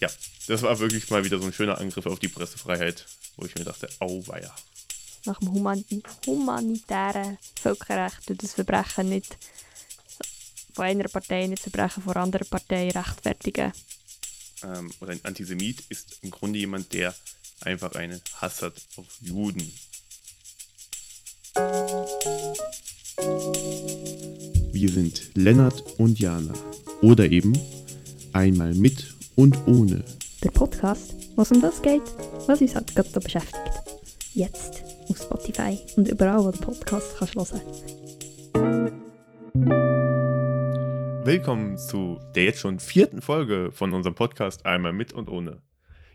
ja, das war wirklich mal wieder so ein schöner Angriff auf die Pressefreiheit, wo ich mir dachte, auweia. Nach dem Human humanitären Völkerrecht und das Verbrechen nicht von einer Partei nicht Verbrechen von einer anderen Partei rechtfertigen. Ähm, und ein Antisemit ist im Grunde jemand, der einfach einen Hass hat auf Juden. Wir sind Lennart und Jana. Oder eben einmal mit und ohne. Der Podcast, was um das geht, was uns halt gerade so beschäftigt. Jetzt auf Spotify und überall, wo du Podcast kannst hören. Willkommen zu der jetzt schon vierten Folge von unserem Podcast Einmal mit und ohne.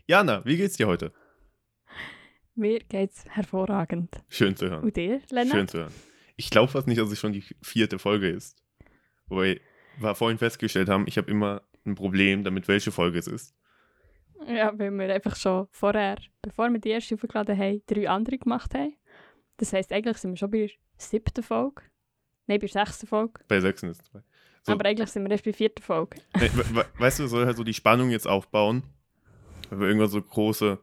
Jana, wie geht's dir heute? Mir geht's hervorragend. Schön zu hören. Und dir, Lennart? Schön zu hören. Ich glaube fast nicht, dass es schon die vierte Folge ist. Wobei wir vorhin festgestellt haben, ich habe immer ein Problem damit, welche Folge es ist. Ja, weil wir einfach schon vorher, bevor wir die erste aufgeladen haben, drei andere gemacht haben. Das heisst, eigentlich sind wir schon bei der siebten Folge. Nein, bei der sechsten Folge. Bei sechsten ist es zwei. So. Aber eigentlich sind wir erst bei der vierten Folge. Nee, we we weißt du, soll halt so die Spannung jetzt aufbauen, weil wir irgendwann so große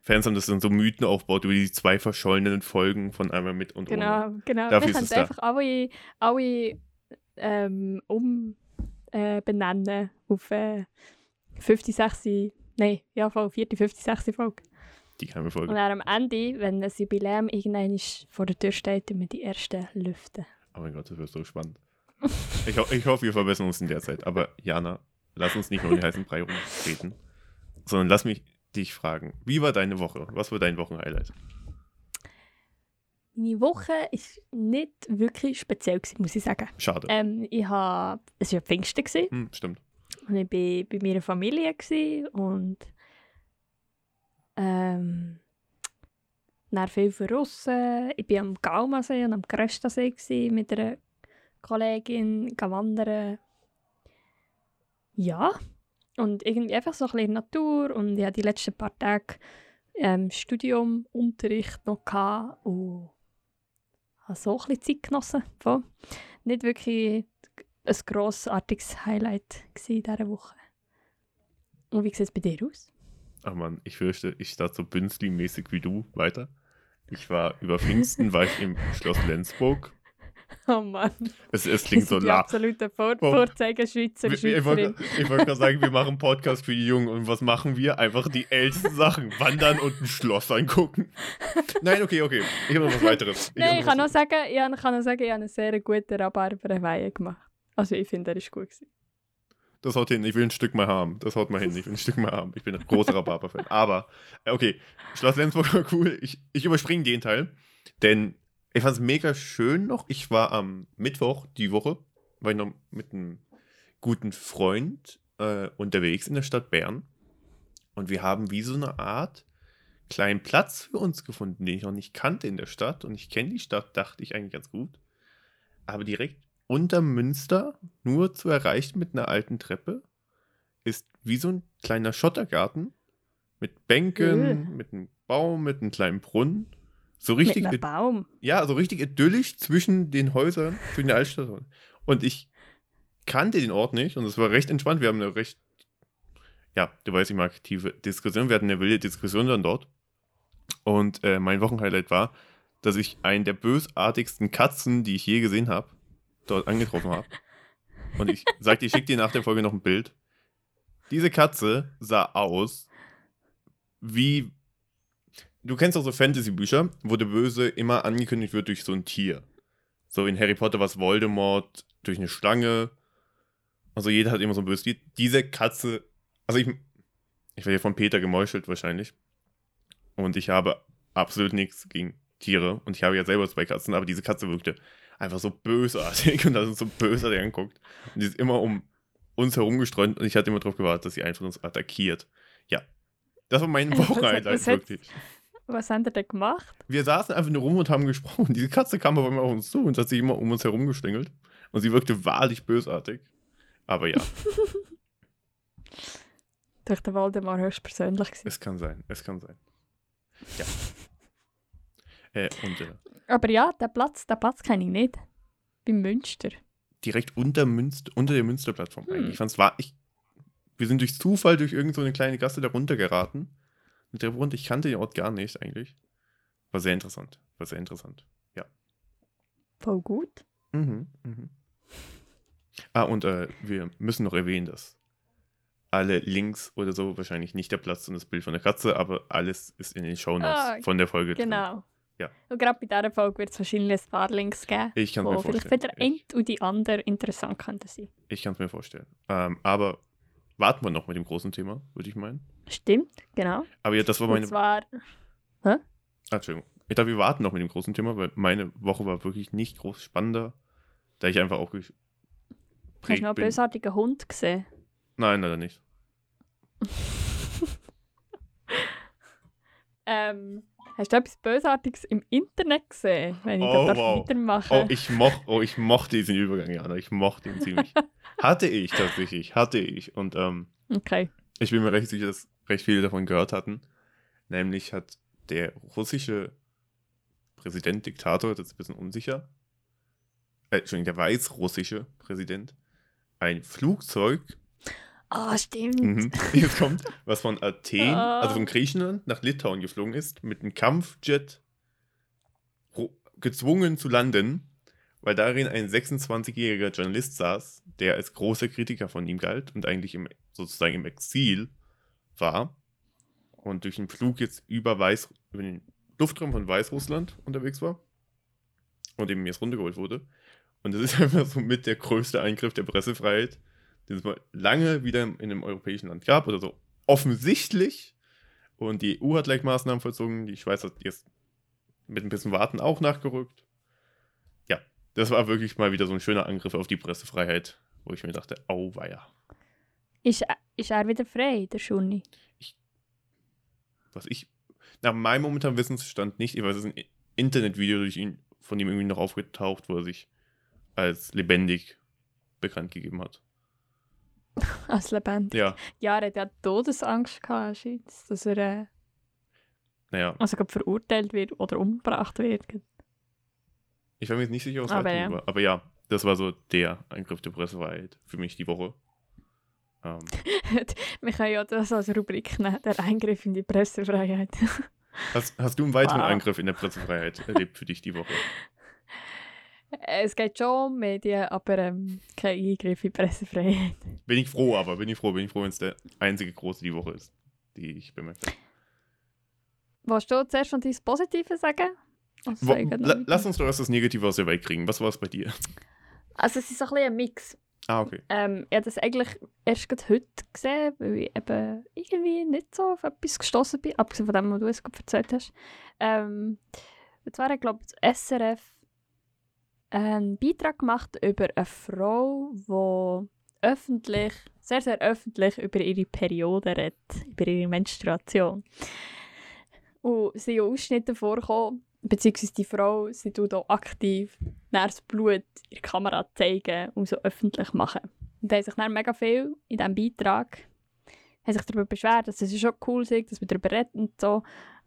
Fans haben, das dann so Mythen aufbaut über die zwei verschollenen Folgen von einmal mit und Genau, ohne. genau. Dafür wir da. einfach alle, alle ähm, um äh, benennen auf äh, 50, 60, nein, ja, voll, 4., 50, 60 Folge. Die geheime Und Folge. dann am Ende, wenn das Jubiläum irgendwann vor der Tür steht, tun wir die ersten lüften. Oh mein Gott, das wird so spannend. Ich, ho ich hoffe, wir verbessern uns in der Zeit. Aber Jana, lass uns nicht nur den heißen Brei rumtreten, sondern lass mich dich fragen. Wie war deine Woche? Was war dein Wochenhighlight? Meine Woche war nicht wirklich speziell, gewesen, muss ich sagen. Schade. Ähm, ich hab, es war Pfingsten gewesen, Hm, stimmt. und ich war bei meiner Familie und ähm, dann viel verrissen. Ich war am Gaumasee und am gewesen, mit einer Kollegin wandern. Ja, und irgendwie einfach so ein bisschen in der Natur und ich hatte die letzten paar Tage ähm, Studium, Unterricht noch gehabt und habe so ein bisschen Zeit genossen. Voll. Nicht wirklich ein grossartiges Highlight in dieser Woche. Und wie sieht es bei dir aus? Ach man, ich fürchte, ich starte so Bünzli-mäßig wie du weiter. Ich war über Pfingsten, war ich im Schloss Lenzburg. Oh Mann, Es, es klingt so la. absolute Vor Oh. Vorzeigeschweizer Ich, ich wollte ich gerade sagen, wir machen einen Podcast für die Jungen. Und was machen wir? Einfach die ältesten Sachen. Wandern und ein Schloss angucken. Nein, okay, okay. Ich habe noch was weiteres. Nein, hab ich kann noch sagen, ich kann noch sagen, ich habe einen sehr guten Rhabarberwein gemacht. Also ich finde, der ist gut gewesen. Das haut hin. Ich will ein Stück mal haben. Das haut mal hin. Ich will ein Stück mal haben. Ich bin ein großer Rhabarber-Fan. Aber, äh, okay. Schloss Lenzburg war cool. Ich, ich überspringe den Teil. Denn ich fand es mega schön noch. Ich war am Mittwoch die Woche, war ich noch mit einem guten Freund äh, unterwegs in der Stadt Bern. Und wir haben wie so eine Art kleinen Platz für uns gefunden, den ich noch nicht kannte in der Stadt. Und ich kenne die Stadt, dachte ich eigentlich ganz gut. Aber direkt unter Münster, nur zu erreichen mit einer alten Treppe, ist wie so ein kleiner Schottergarten mit Bänken, Cool. mit einem Baum, mit einem kleinen Brunnen. So richtig, Mit Baum. ja, so richtig idyllisch zwischen den Häusern, zwischen der Altstadt. Und ich kannte den Ort nicht und es war recht entspannt. Wir haben eine recht, ja, du weißt, ich mag aktive Diskussion. Wir hatten eine wilde Diskussion dann dort. Und äh, mein Wochenhighlight war, dass ich einen der bösartigsten Katzen, die ich je gesehen habe, dort angetroffen habe. Und ich sagte, ich schicke dir nach der Folge noch ein Bild. Diese Katze sah aus wie. Du kennst doch so Fantasy-Bücher, wo der Böse immer angekündigt wird durch so ein Tier. So in Harry Potter war es Voldemort durch eine Schlange. Also jeder hat immer so ein böses Tier. Diese Katze. Also ich. Ich werde ja von Peter gemeuchelt wahrscheinlich. Und ich habe absolut nichts gegen Tiere. Und ich habe ja selber zwei Katzen, aber diese Katze wirkte einfach so bösartig und hat uns so bösartig anguckt. Und die ist immer um uns herumgestreunt und ich hatte immer darauf gewartet, dass sie einfach uns attackiert. Ja. Das war mein hat- Wochenhighlight wirklich. Was haben ihr denn gemacht? Wir saßen einfach nur rum und haben gesprochen. Diese Katze kam auf einmal auf uns zu und hat sich immer um uns herum gestängelt. Und sie wirkte wahrlich bösartig. Aber ja, Durch den Waldemar höchstpersönlich gewesen. es kann sein. Es kann sein. Ja. Äh, und äh, Aber ja, den Platz, den Platz kenne ich nicht. Beim Münster. direkt unter, Münster, unter der Münsterplattform Hm. eigentlich. Ich fand's war, ich, wir sind durch Zufall durch irgendeine so eine kleine Gasse da runtergeraten. Mit der Runde, ich kannte den Ort gar nicht eigentlich. War sehr interessant. War sehr interessant. Ja. Voll gut. Mhm, mhm. Ah, und äh, wir müssen noch erwähnen, dass alle Links oder so wahrscheinlich nicht der Platz und das Bild von der Katze, aber alles ist in den Shownotes Ah, von der Folge drin. Genau. Ja. Und gerade bei dieser Folge wird es wahrscheinlich ein paar Links geben, Ich kann es mir wo vielleicht vorstellen. für den einen und die andere interessant könnten sein. ich kann es mir vorstellen. Ähm, aber warten wir noch mit dem großen Thema, würde ich meinen. Stimmt, genau. Aber ja, das war meine. zwar, Ah, Entschuldigung. Ich dachte, wir warten noch mit dem großen Thema, weil meine Woche war wirklich nicht groß spannender, da ich einfach auch hast du noch einen bösartigen Hund gesehen? Nein, leider nicht. Ähm, hast du etwas Bösartiges im Internet gesehen, wenn ich Oh, da wow. weitermache? Oh, ich, moch, oh, ich mochte diesen Übergang, Jana. Ich mochte ihn ziemlich. hatte ich tatsächlich, hatte ich. Und ähm, Okay. ich bin mir recht sicher, dass recht viele davon gehört hatten. Nämlich hat der russische Präsident, Diktator, das ist ein bisschen unsicher, äh, Entschuldigung, der weißrussische Präsident, ein Flugzeug, Ah, stimmt. mhm, jetzt kommt, was von Athen, Ah. also von Griechenland nach Litauen geflogen ist, mit einem Kampfjet gezwungen zu landen, weil darin ein 26-jähriger Journalist saß, der als großer Kritiker von ihm galt und eigentlich im, sozusagen im Exil war und durch den Flug jetzt über, Weiß, über den Luftraum von Weißrussland unterwegs war und eben jetzt runtergeholt wurde. Und das ist einfach so mit der größte Eingriff der Pressefreiheit, den es mal lange wieder in einem europäischen Land gab oder so offensichtlich. Und die EU hat gleich Maßnahmen vollzogen, die Schweiz hat jetzt mit ein bisschen Warten auch nachgerückt. Ja, das war wirklich mal wieder so ein schöner Angriff auf die Pressefreiheit, wo ich mir dachte, auweia. Ist, ist er wieder frei, der Schuni? Was ich nach meinem momentanen Wissensstand nicht, ich weiß, es ist ein Internetvideo durch ihn, von ihm irgendwie noch aufgetaucht, wo er sich als lebendig bekannt gegeben hat. Als lebendig. Ja, Ja, er hat ja Todesangst gehabt, dass er äh, naja, also verurteilt wird oder umgebracht wird. ich war mir jetzt nicht sicher, was Aber ja. war. Aber ja, das war so der Eingriff der Pressefreiheit für mich die Woche. Ähm, Wir können ja das als Rubrik nehmen, der Eingriff in die Pressefreiheit. hast, hast du einen weiteren Wow. Eingriff in der Pressefreiheit erlebt für dich die Woche? es geht schon um Medien, aber ähm, kein Eingriff in Pressefreiheit. Bin ich froh, aber bin ich froh, bin ich froh, wenn es der einzige große die Woche ist, die ich bemerkt habe. Willst du zuerst von deinem Positiven sagen? Also, Wo, la, lass uns doch erst das Negative aus der Welt kriegen. Was war es bei dir? also es ist ein bisschen ein Mix. Ah, okay. Ähm, ich habe das eigentlich erst heute gesehen, weil ich eben irgendwie nicht so auf etwas gestoßen bin, abgesehen von dem, was du es gerade erzählt hast. Ähm, zwar hat, glaube ich, das SRF einen Beitrag gemacht über eine Frau, die öffentlich, sehr, sehr öffentlich über ihre Periode redet, über ihre Menstruation. Und es sind Ausschnitte vorgekommen, beziehungsweise die Frau, sie tut auch aktiv das Blut in der Kamera zeigen und so öffentlich machen. Und da haben sich dann mega viel in diesem Beitrag haben sich darüber beschwert, dass es schon cool ist, dass man darüber redet und so,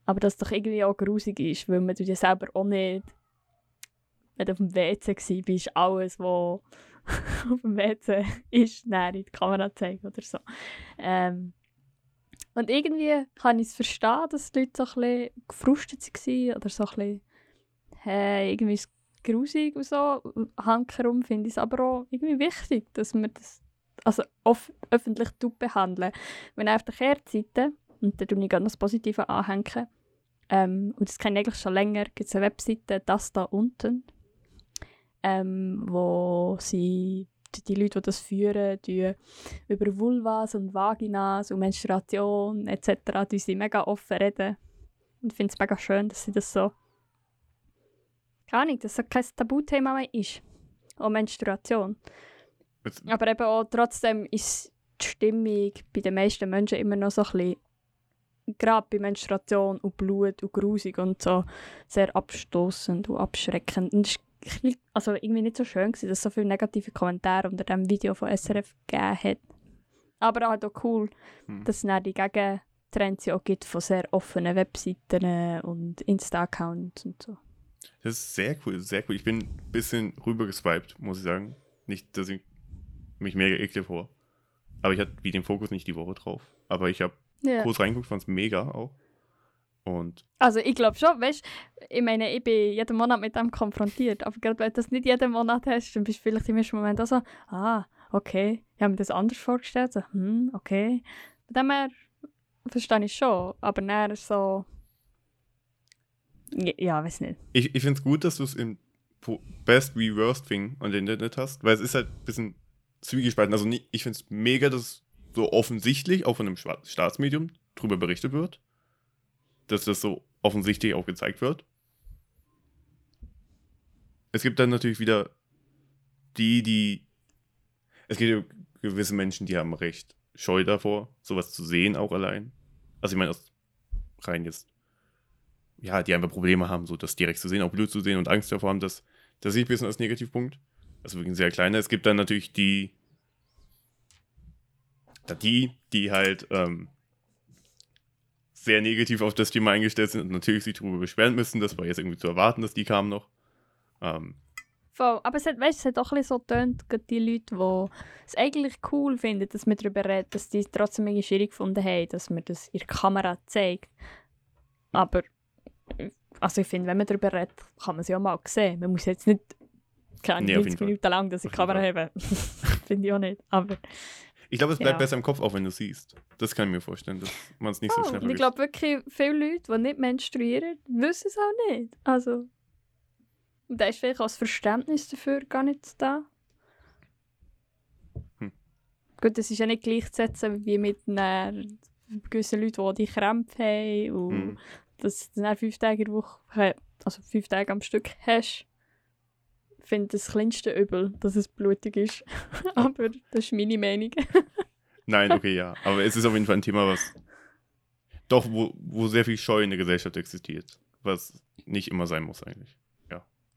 aber dass es doch irgendwie auch grusig ist, weil man ja selber auch nicht, wenn du auf dem WC warst, alles, was auf dem WC ist, dann in die Kamera zeigen oder so. Ähm, und irgendwie kann ich es verstehen, dass die Leute so ein bisschen gefrustet waren oder so ein bisschen hey, irgendwie ist es grusig und so. Handkerum finde ich es aber auch irgendwie wichtig, dass man das also off öffentlich behandeln. Wenn auf der Kehrseite, und da tue ich gerne das Positive anhängen, ähm, und das kenne ich eigentlich schon länger, gibt es eine Webseite, das da unten, ähm, wo sie die, Leute, die das führen, die über Vulvas und Vaginas und Menstruation etc. die sie mega offen reden. Und ich finde es mega schön, dass sie das so keine Ahnung, dass es kein Tabuthema mehr ist. Auch Menstruation. Jetzt, Aber eben auch trotzdem ist die Stimmung bei den meisten Menschen immer noch so ein bisschen, gerade bei Menstruation und Blut und grusig und so, sehr abstoßend und abschreckend. Und es also irgendwie nicht so schön, gewesen, dass es so viele negative Kommentare unter dem Video von SRF gegeben hat. Aber halt auch cool, Hm. dass es dann die Gegentrends ja auch gibt von sehr offenen Webseiten und Insta-Accounts und so. Das ist sehr cool, sehr cool. Ich bin ein bisschen rübergeswiped, muss ich sagen. Nicht, dass ich mich mega ekle vor. Aber ich hatte wie den Fokus nicht die Woche drauf. Aber ich habe Ja. kurz reingeguckt, fand es mega auch. Und Also ich glaube schon, weißt ich meine, ich bin jeden Monat mit dem konfrontiert, aber gerade wenn du das nicht jeden Monat hast, dann bist du vielleicht im ersten Moment auch so, ah, okay, ich habe mir das anders vorgestellt, so, hm, okay. Von dem her verstehe ich schon, aber dann so, ja, ja weiß nicht. ich, ich finde es gut, dass du es im Best wie Worst Thing on dem Internet hast, weil es ist halt ein bisschen zwiegespalten. Also ich finde es mega, dass so offensichtlich auch von einem Staatsmedium drüber berichtet wird. Dass das so offensichtlich auch gezeigt wird. Es gibt dann natürlich wieder die, die. Es gibt gewisse Menschen, die haben recht Scheu davor, sowas zu sehen, auch allein. Also ich meine, aus rein jetzt ja, die einfach Probleme haben, so das direkt zu sehen, auch Blut zu sehen und Angst davor haben, das, das sehe ich ein bisschen als Negativpunkt. Also wirklich ein sehr kleiner. Es gibt dann natürlich die, die, die halt ähm, sehr negativ auf das Thema eingestellt sind und natürlich sich darüber beschweren müssen. Das war jetzt irgendwie zu erwarten, dass die kamen noch. Ähm, Voll. Aber es hat, weißt, es hat auch ein bisschen so getönt, gerade die Leute, die es eigentlich cool finden, dass man darüber redet, dass die es trotzdem irgendwie schwierig gefunden haben, dass man das in der Kamera zeigt. Aber also ich finde, wenn man darüber redet, kann man es ja mal sehen. Man muss jetzt nicht keine Nee, auf 90 jeden Fall. Minuten lang das in die Kamera haben. finde ich auch nicht. Aber ich glaube, es bleibt Ja. besser im Kopf, auch wenn du siehst. Das kann ich mir vorstellen, dass man es nicht so oh, schnell und ich vergisst. glaube wirklich, viele Leute, die nicht menstruieren, wissen es auch nicht. Also, und da ist vielleicht auch das Verständnis dafür gar nicht da. Hm. Gut, das ist ja nicht gleichzusetzen wie mit einer gewissen Leuten, die die Krämpfe haben und Mhm. dass du dann fünf Tage in der Woche, also fünf Tage am Stück hast. Ich finde das kleinste Übel, dass es blutig ist. Aber das ist meine Meinung. Nein, okay, ja. Aber es ist auf jeden Fall ein Thema, was doch, wo, wo sehr viel Scheu in der Gesellschaft existiert. Was nicht immer sein muss eigentlich.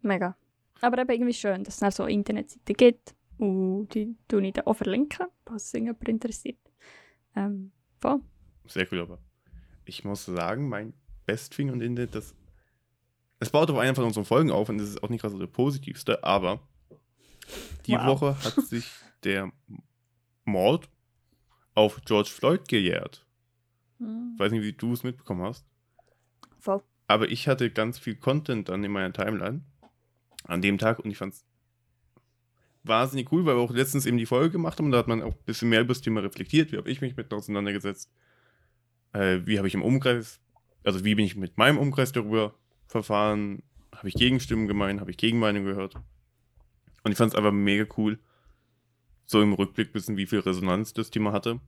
Mega. Aber eben irgendwie schön, dass es dann so Internetseiten gibt. Und die tue ich dann auch verlinken, falls es irgendjemand interessiert. Ähm, voll. Sehr cool, aber ich muss sagen, mein Bestfing und Ende, das. Es baut auf einer von unseren Folgen auf und das ist auch nicht gerade so der positivste, aber die Wow. Woche hat sich der Mord auf George Floyd gejährt. Ich weiß nicht, wie du es mitbekommen hast. Voll. Aber ich hatte ganz viel Content dann in meiner Timeline an dem Tag und ich fand es wahnsinnig cool, weil wir auch letztens eben die Folge gemacht haben und da hat man auch ein bisschen mehr über das Thema reflektiert. Wie habe ich mich mit auseinandergesetzt? Äh, wie habe ich im Umkreis, also wie bin ich mit meinem Umkreis darüber verfahren? Habe ich Gegenstimmen gemeint? Habe ich Gegenmeinungen gehört? Und ich fand es einfach mega cool, so im Rückblick wissen, wie viel Resonanz das Thema hatte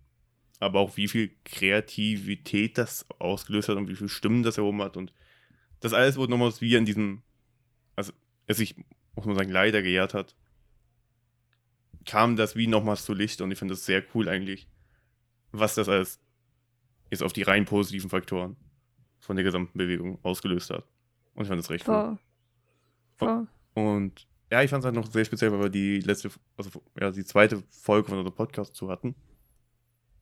aber auch wie viel Kreativität das ausgelöst hat und wie viele Stimmen das erhoben hat. Und das alles wurde nochmals wie an diesem, also es sich, muss man sagen, leider gejährt hat, kam das wie nochmals zu Licht und ich finde das sehr cool eigentlich, was das alles jetzt auf die rein positiven Faktoren von der gesamten Bewegung ausgelöst hat. Und ich fand das recht cool. Voll. Voll. Und ja, ich fand es halt noch sehr speziell, weil wir die letzte, also ja, die zweite Folge von unserem Podcast zu hatten.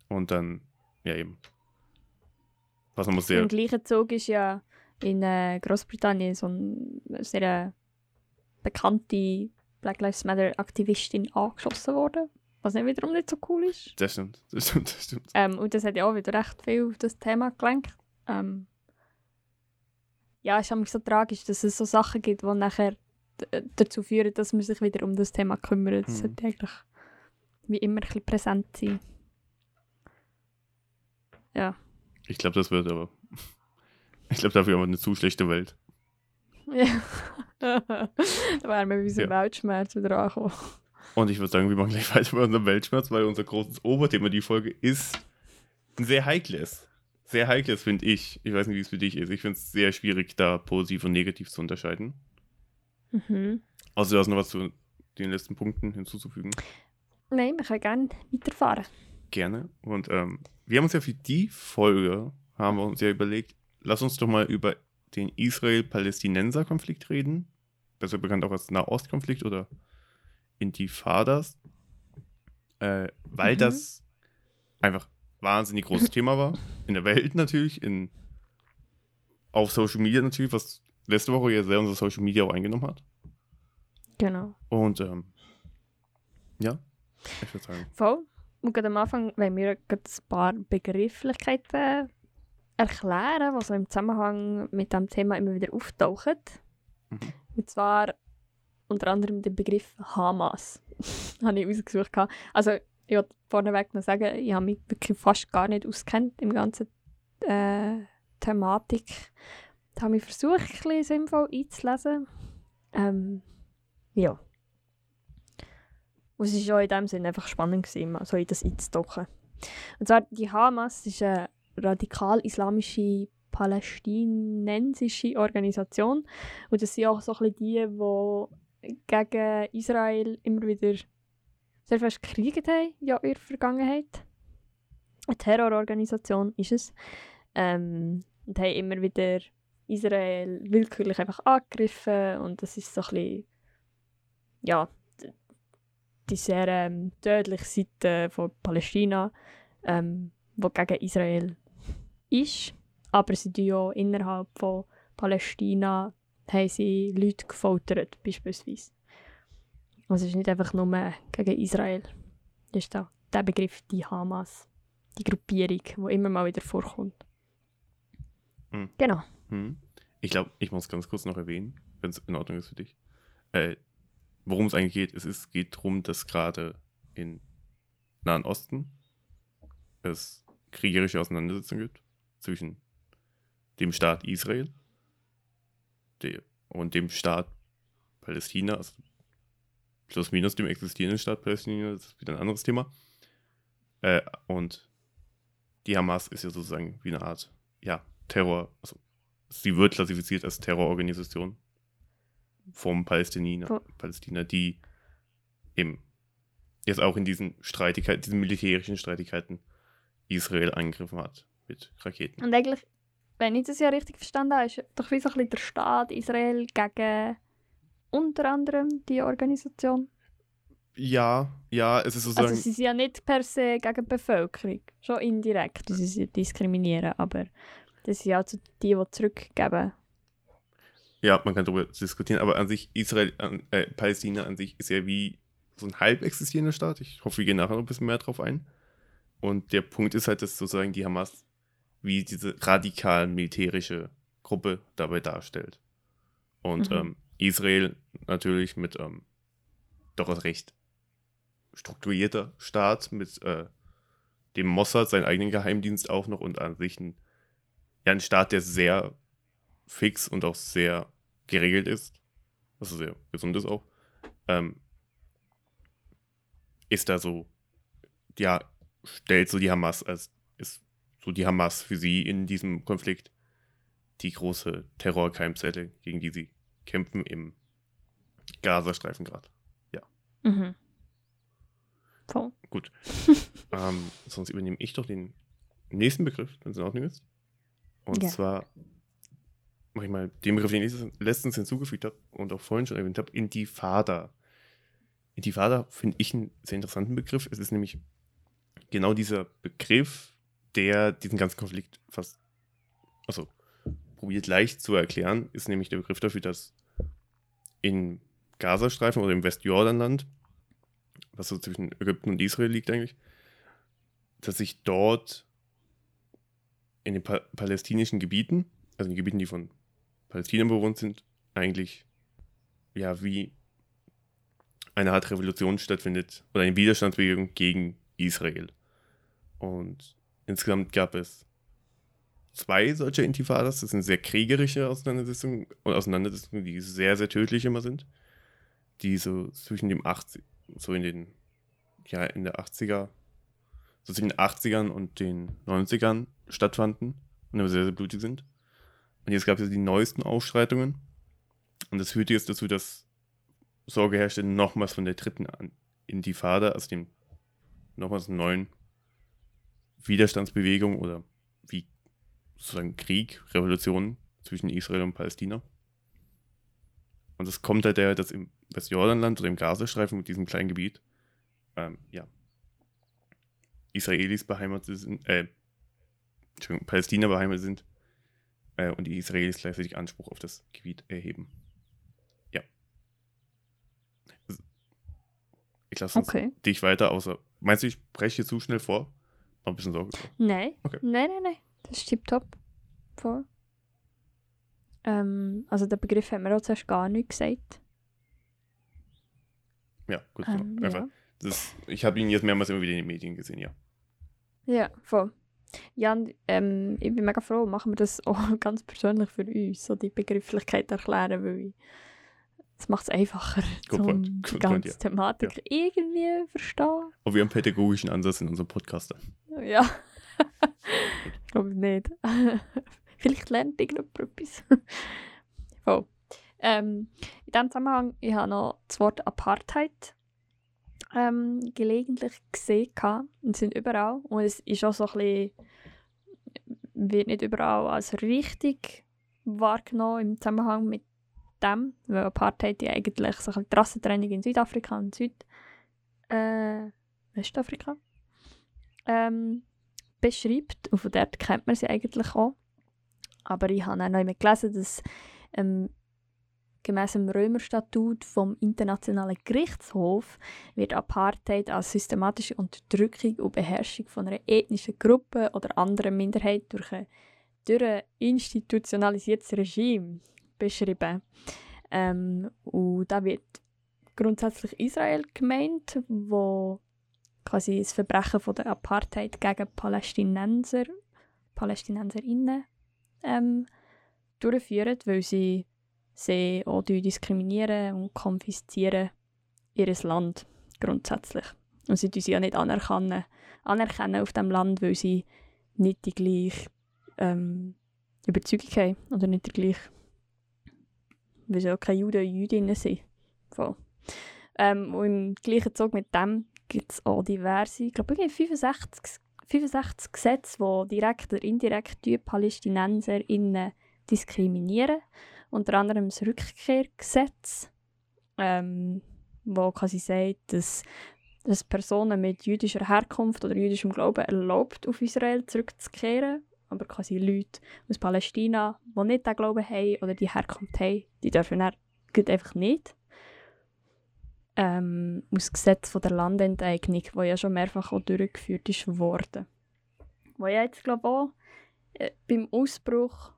Und dann, ja eben. Was nochmal sehr. Im gleichen Zug ist ja in äh, Großbritannien so eine sehr bekannte Black Lives Matter Aktivistin angeschossen worden. Was nicht wiederum nicht so cool ist. Das stimmt, das stimmt, das stimmt. Ähm, und das hat ja auch wieder recht viel auf das Thema gelenkt. Ähm, ja, es ist so tragisch, dass es so Sachen gibt, die nachher d- dazu führen, dass man sich wieder um das Thema kümmert. Das Mhm. sollte eigentlich wie immer ein bisschen präsent sein. Ja. Ich glaube, das wird aber. Ich glaube, dafür haben wir eine zu schlechte Welt. ja. da wären wir bei unserem Ja. Weltschmerz wieder angekommen. Und ich würde sagen, wir machen gleich weiter mit unserem Weltschmerz, weil unser großes Oberthema die Folge ist ein sehr heikles. Sehr heikles, finde ich. Ich weiß nicht, wie es für dich ist. Ich finde es sehr schwierig, da positiv und negativ zu unterscheiden. Mhm. Also, du hast noch was zu den letzten Punkten hinzuzufügen. Nein, wir können gerne weiterfahren. Gerne. Und ähm, wir haben uns ja für die Folge, haben wir uns ja überlegt, lass uns doch mal über den Israel-Palästinenser-Konflikt reden. Besser bekannt auch als Nahostkonflikt oder Intifadas. Äh, weil Mhm. das einfach wahnsinnig großes Thema war. In der Welt natürlich, in, auf Social Media natürlich, was letzte Woche ja sehr unser Social Media auch eingenommen hat. Genau. Und ähm, ja, ich würde sagen. Voll. Und gerade am Anfang wollen wir ein paar Begrifflichkeiten erklären, die so im Zusammenhang mit dem Thema immer wieder auftauchen. Mhm. Und zwar unter anderem den Begriff Hamas. habe ich ausgesucht. Also ich wollte vorneweg noch sagen, ich habe mich wirklich fast gar nicht auskennt im ganzen äh, Thematik. Da habe ich versucht, ein bisschen sinnvoll einzulesen. Ähm, ja. Und es war auch in dem Sinne einfach spannend, gewesen, mal in das einzutauchen. Und zwar, die Hamas ist eine radikal-islamische palästinensische Organisation. Und das sind auch so ein bisschen die, die gegen Israel immer wieder sehr fest gekriegt haben ja, in der Vergangenheit. Eine Terrororganisation ist es. Ähm, und haben immer wieder Israel willkürlich einfach angegriffen und das ist so ein bisschen, ja, die sehr ähm, tödliche Seite von Palästina, ähm, die gegen Israel ist. Aber sie tun ja innerhalb von Palästina haben sie Leute gefoltert, beispielsweise. Also es ist nicht einfach nur gegen Israel. Das ist da der Begriff, die Hamas, die Gruppierung, die immer mal wieder vorkommt. Mhm. Genau. Hm. Ich glaube, ich muss ganz kurz noch erwähnen, wenn es in Ordnung ist für dich, äh, worum es eigentlich geht. Es ist, geht darum, dass gerade in Nahen Osten es kriegerische Auseinandersetzungen gibt zwischen dem Staat Israel und dem Staat Palästina, also plus minus dem existierenden Staat Palästina, das ist wieder ein anderes Thema. Äh, und die Hamas ist ja sozusagen wie eine Art, ja, Terror, also sie wird klassifiziert als Terrororganisation vom Palästininer, Palästina, die eben jetzt auch in diesen Streitigkeiten, diesen militärischen Streitigkeiten Israel angegriffen hat mit Raketen. Und eigentlich, wenn ich das ja richtig verstanden habe, ist doch wie so ein bisschen der Staat Israel gegen unter anderem die Organisation. Ja, ja, es ist sozusagen. Also sie sind ja nicht per se gegen die Bevölkerung, schon indirekt, sie sie diskriminieren, aber das sind ja so die, die zurückgeben. Ja, man kann darüber diskutieren, aber an sich, Israel, äh, Palästina an sich ist ja wie so ein halb existierender Staat. Ich hoffe, wir gehen nachher noch ein bisschen mehr drauf ein. Und der Punkt ist halt, dass sozusagen die Hamas wie diese radikal militärische Gruppe dabei darstellt. Und Mhm. ähm, Israel natürlich mit ähm, doch als recht strukturierter Staat, mit äh, dem Mossad, seinen eigenen Geheimdienst auch noch und an sich ein, ja, ein Staat, der sehr fix und auch sehr geregelt ist, also sehr gesund ist auch, ähm, ist da so, ja, stellt so die Hamas als, ist so die Hamas für sie in diesem Konflikt die große Terrorkeimzelle, gegen die sie kämpfen im Gazastreifen gerade. Mhm. Voll. Gut. ähm, sonst übernehme ich doch den nächsten Begriff, wenn es in Ordnung ist. Und Ja. zwar mache ich mal den Begriff, den ich letztens hinzugefügt habe und auch vorhin schon erwähnt habe, Intifada. Intifada finde ich einen sehr interessanten Begriff. Es ist nämlich genau dieser Begriff, der diesen ganzen Konflikt fast, also probiert leicht zu erklären, ist nämlich der Begriff dafür, dass in Gazastreifen oder im Westjordanland, was so zwischen Ägypten und Israel liegt eigentlich, dass sich dort in den pa palästinischen Gebieten, also in den Gebieten, die von Palästinern bewohnt sind, eigentlich ja wie eine Art Revolution stattfindet oder eine Widerstandsbewegung gegen Israel. Und insgesamt gab es zwei solcher Intifadas. Das sind sehr kriegerische Auseinandersetzungen und Auseinandersetzungen, die sehr, sehr tödlich immer sind. Die so zwischen dem 80, so in den, ja, in der 80er, so zwischen den 80ern und den 90ern stattfanden und immer sehr, sehr blutig sind. Und jetzt gab es die neuesten Aufstreitungen. Und das führte jetzt dazu, dass Sorge herrschte, nochmals von der dritten Intifada, also dem nochmals neuen Widerstandsbewegung oder sozusagen Krieg, Revolution zwischen Israel und Palästina. Und es kommt halt daher, dass im Westjordanland oder im Gazastreifen mit diesem kleinen Gebiet, ähm, ja, Israelis beheimatet sind, äh, Entschuldigung, Palästina beheimatet sind äh, und die Israelis gleichzeitig Anspruch auf das Gebiet erheben. Ja. Ich lasse Okay. dich weiter, außer Meinst du, ich spreche hier zu schnell vor? Noch ein bisschen Sorge. Nein. Okay. Nein, nein, nein. Das ist tipptopp. Voll. Ähm, also der Begriff hat mir auch zuerst gar nichts gesagt. Ja, gut. Ähm, ja. Das, ich habe ihn jetzt mehrmals immer wieder in den Medien gesehen, ja. ja, voll. Ja, und, ähm, ich bin mega froh, machen wir das auch ganz persönlich für uns, so die Begrifflichkeit erklären, weil ich, das macht es einfacher, um point, die good point, ganze ja. Thematik irgendwie verstehen. Und wir haben einen pädagogischen Ansatz in unserem Podcast. Ja. Ich glaube nicht. Vielleicht lernt irgendjemand etwas. Voll. Ähm, in diesem Zusammenhang, ich habe noch das Wort Apartheid ähm, gelegentlich gesehen. Und sind überall. Und es ist auch so ein bisschen, wird nicht überall als richtig wahrgenommen im Zusammenhang mit dem, weil Apartheid ja eigentlich so ein bisschen die Rassentrennung in Südafrika und Süd äh, Westafrika ähm, beschreibt. Und von dort kennt man sie eigentlich auch. Aber ich habe auch noch einmal gelesen, dass ähm, gemäss dem Römerstatut vom Internationalen Gerichtshof wird Apartheid als systematische Unterdrückung und Beherrschung von einer ethnischen Gruppe oder anderen Minderheit durch ein, durch ein institutionalisiertes Regime beschrieben. Ähm, und da wird grundsätzlich Israel gemeint, wo quasi das Verbrechen von der Apartheid gegen Palästinenser, Palästinenserinnen ähm, durchführen, weil sie sie auch diskriminieren und konfiszieren ihr Land grundsätzlich. Und sie sie ja nicht anerkennen, anerkennen auf dem Land, weil sie nicht die gleiche ähm, Überzeugung haben oder nicht die gleiche, weil sie auch keine Juden und Jüdinnen sind. Voll. Ähm, und im gleichen Zug mit dem gibt es auch diverse, ich glaube, irgendwie 65, 65 Gesetze, die direkt oder indirekt die PalästinenserInnen diskriminieren. Unter anderem das Rückkehrgesetz, ähm, wo quasi sagt, dass, dass Personen mit jüdischer Herkunft oder jüdischem Glauben erlaubt, auf Israel zurückzukehren. Aber quasi Leute aus Palästina, die nicht den Glauben haben oder die Herkunft haben, die dürfen dann einfach nicht. Ähm, aus Gesetz von der Landenteignung, wo ja schon mehrfach auch durchgeführt ist worden. Wo ja jetzt, glaube ich, auch äh, beim Ausbruch